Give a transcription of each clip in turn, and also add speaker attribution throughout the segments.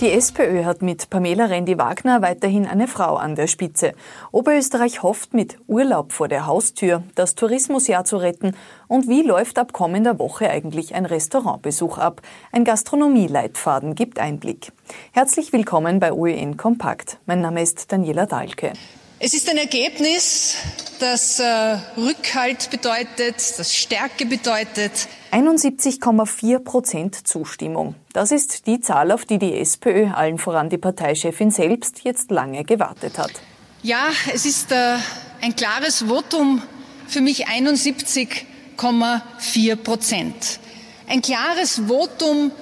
Speaker 1: Die SPÖ hat mit Pamela Rendi-Wagner weiterhin eine Frau an der Spitze. Oberösterreich hofft mit Urlaub vor der Haustür, das Tourismusjahr zu retten. Und wie läuft ab kommender Woche eigentlich ein Restaurantbesuch ab? Ein Gastronomieleitfaden gibt Einblick. Herzlich willkommen bei OEN Kompakt. Mein Name ist Daniela Dahlke.
Speaker 2: Es ist ein Ergebnis, das äh, Rückhalt bedeutet, das Stärke bedeutet.
Speaker 1: 71,4 Prozent Zustimmung. Das ist die Zahl, auf die die SPÖ, allen voran die Parteichefin selbst, jetzt lange gewartet hat.
Speaker 2: Ja, es ist äh, ein klares Votum für mich 71,4 Prozent. Ein klares Votum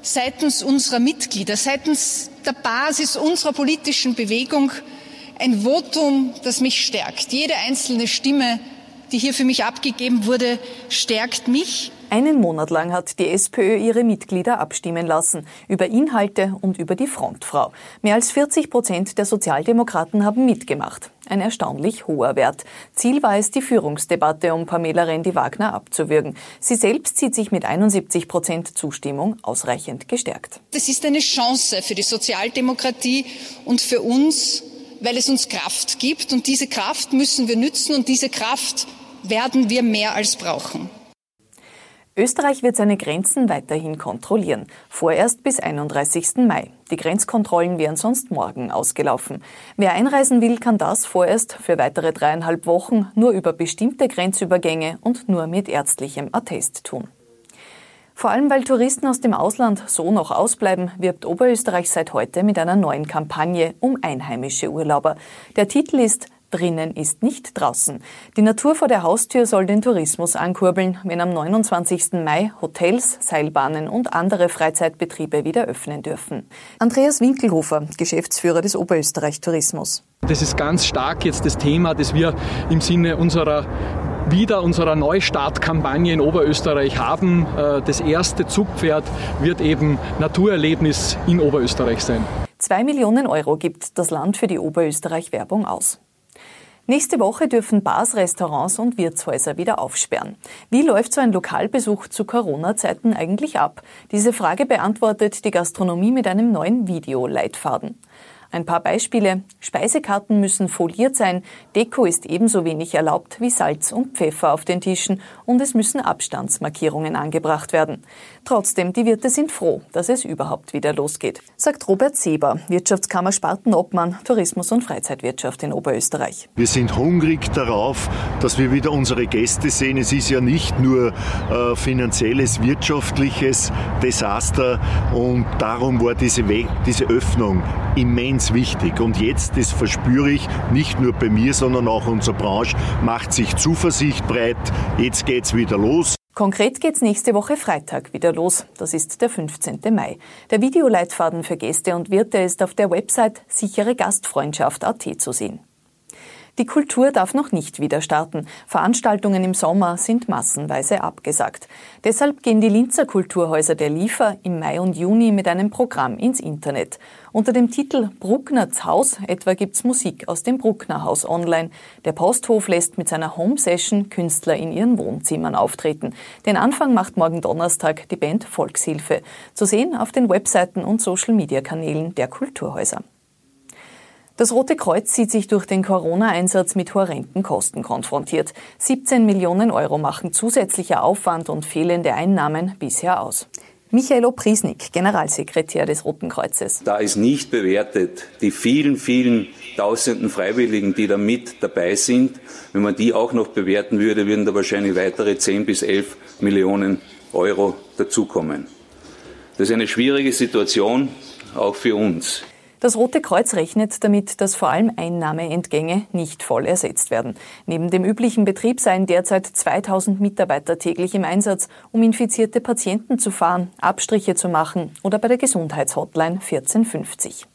Speaker 2: seitens unserer Mitglieder, seitens der Basis unserer politischen Bewegung ein Votum, das mich stärkt. Jede einzelne Stimme, die hier für mich abgegeben wurde, stärkt mich.
Speaker 1: Einen Monat lang hat die SPÖ ihre Mitglieder abstimmen lassen über Inhalte und über die Frontfrau. Mehr als 40 Prozent der Sozialdemokraten haben mitgemacht. Ein erstaunlich hoher Wert. Ziel war es, die Führungsdebatte um Pamela Rendi-Wagner abzuwürgen. Sie selbst sieht sich mit 71 Prozent Zustimmung ausreichend gestärkt.
Speaker 2: Das ist eine Chance für die Sozialdemokratie und für uns, weil es uns Kraft gibt. Und diese Kraft müssen wir nützen und diese Kraft werden wir mehr als brauchen.
Speaker 1: Österreich wird seine Grenzen weiterhin kontrollieren, vorerst bis 31. Mai. Die Grenzkontrollen wären sonst morgen ausgelaufen. Wer einreisen will, kann das vorerst für weitere dreieinhalb Wochen nur über bestimmte Grenzübergänge und nur mit ärztlichem Attest tun. Vor allem weil Touristen aus dem Ausland so noch ausbleiben, wirbt Oberösterreich seit heute mit einer neuen Kampagne um einheimische Urlauber. Der Titel ist Drinnen ist nicht draußen. Die Natur vor der Haustür soll den Tourismus ankurbeln, wenn am 29. Mai Hotels, Seilbahnen und andere Freizeitbetriebe wieder öffnen dürfen. Andreas Winkelhofer, Geschäftsführer des Oberösterreich Tourismus.
Speaker 3: Das ist ganz stark jetzt das Thema, das wir im Sinne unserer wieder unserer Neustartkampagne in Oberösterreich haben. Äh, das erste Zugpferd wird eben Naturerlebnis in Oberösterreich sein.
Speaker 1: Zwei Millionen Euro gibt das Land für die Oberösterreich-Werbung aus. Nächste Woche dürfen Bars, Restaurants und Wirtshäuser wieder aufsperren. Wie läuft so ein Lokalbesuch zu Corona-Zeiten eigentlich ab? Diese Frage beantwortet die Gastronomie mit einem neuen Videoleitfaden. Ein paar Beispiele. Speisekarten müssen foliert sein, Deko ist ebenso wenig erlaubt wie Salz und Pfeffer auf den Tischen und es müssen Abstandsmarkierungen angebracht werden. Trotzdem, die Wirte sind froh, dass es überhaupt wieder losgeht, sagt Robert Seber, Wirtschaftskammer Spartenobmann, Tourismus und Freizeitwirtschaft in Oberösterreich.
Speaker 4: Wir sind hungrig darauf, dass wir wieder unsere Gäste sehen. Es ist ja nicht nur äh, finanzielles, wirtschaftliches Desaster und darum war diese, We diese Öffnung immens ganz wichtig. Und jetzt, das verspüre ich, nicht nur bei mir, sondern auch unsere Branche, macht sich Zuversicht breit. Jetzt geht's wieder los.
Speaker 1: Konkret geht's nächste Woche Freitag wieder los. Das ist der 15. Mai. Der Videoleitfaden für Gäste und Wirte ist auf der Website sicheregastfreundschaft.at zu sehen. Die Kultur darf noch nicht wieder starten. Veranstaltungen im Sommer sind massenweise abgesagt. Deshalb gehen die Linzer Kulturhäuser der Liefer im Mai und Juni mit einem Programm ins Internet. Unter dem Titel Brucknerts Haus etwa gibt's Musik aus dem Bruckner Haus online. Der Posthof lässt mit seiner Home Session Künstler in ihren Wohnzimmern auftreten. Den Anfang macht morgen Donnerstag die Band Volkshilfe. Zu sehen auf den Webseiten und Social Media Kanälen der Kulturhäuser. Das Rote Kreuz sieht sich durch den Corona-Einsatz mit horrenden Kosten konfrontiert. 17 Millionen Euro machen zusätzlicher Aufwand und fehlende Einnahmen bisher aus. Michael Oprisnik, Generalsekretär des Roten Kreuzes.
Speaker 5: Da ist nicht bewertet die vielen, vielen tausenden Freiwilligen, die da mit dabei sind. Wenn man die auch noch bewerten würde, würden da wahrscheinlich weitere 10 bis 11 Millionen Euro dazukommen. Das ist eine schwierige Situation, auch für uns.
Speaker 1: Das Rote Kreuz rechnet damit, dass vor allem Einnahmeentgänge nicht voll ersetzt werden. Neben dem üblichen Betrieb seien derzeit 2000 Mitarbeiter täglich im Einsatz, um infizierte Patienten zu fahren, Abstriche zu machen oder bei der Gesundheitshotline 1450.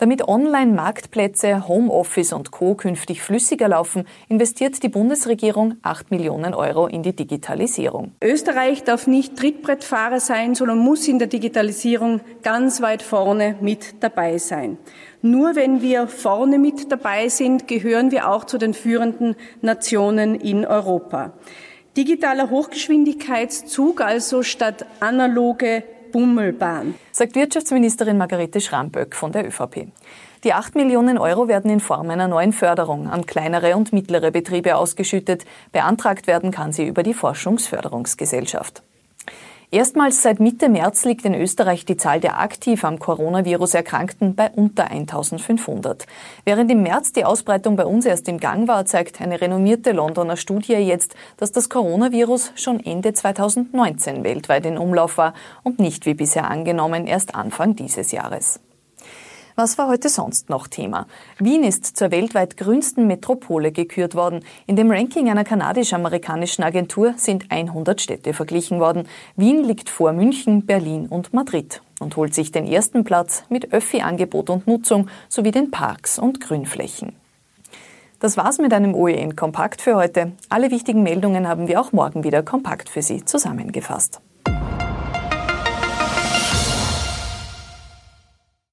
Speaker 1: Damit Online-Marktplätze, Homeoffice und Co. künftig flüssiger laufen, investiert die Bundesregierung 8 Millionen Euro in die Digitalisierung.
Speaker 6: Österreich darf nicht Trittbrettfahrer sein, sondern muss in der Digitalisierung ganz weit vorne mit dabei sein. Nur wenn wir vorne mit dabei sind, gehören wir auch zu den führenden Nationen in Europa. Digitaler Hochgeschwindigkeitszug, also statt analoge Bummelbahn.
Speaker 1: Sagt Wirtschaftsministerin Margarete Schramböck von der ÖVP. Die 8 Millionen Euro werden in Form einer neuen Förderung an kleinere und mittlere Betriebe ausgeschüttet. Beantragt werden kann sie über die Forschungsförderungsgesellschaft. Erstmals seit Mitte März liegt in Österreich die Zahl der aktiv am Coronavirus Erkrankten bei unter 1500. Während im März die Ausbreitung bei uns erst im Gang war, zeigt eine renommierte Londoner Studie jetzt, dass das Coronavirus schon Ende 2019 weltweit in Umlauf war und nicht wie bisher angenommen erst Anfang dieses Jahres. Was war heute sonst noch Thema? Wien ist zur weltweit grünsten Metropole gekürt worden. In dem Ranking einer kanadisch-amerikanischen Agentur sind 100 Städte verglichen worden. Wien liegt vor München, Berlin und Madrid und holt sich den ersten Platz mit Öffi-Angebot und Nutzung sowie den Parks und Grünflächen. Das war's mit einem OEN Kompakt für heute. Alle wichtigen Meldungen haben wir auch morgen wieder kompakt für Sie zusammengefasst.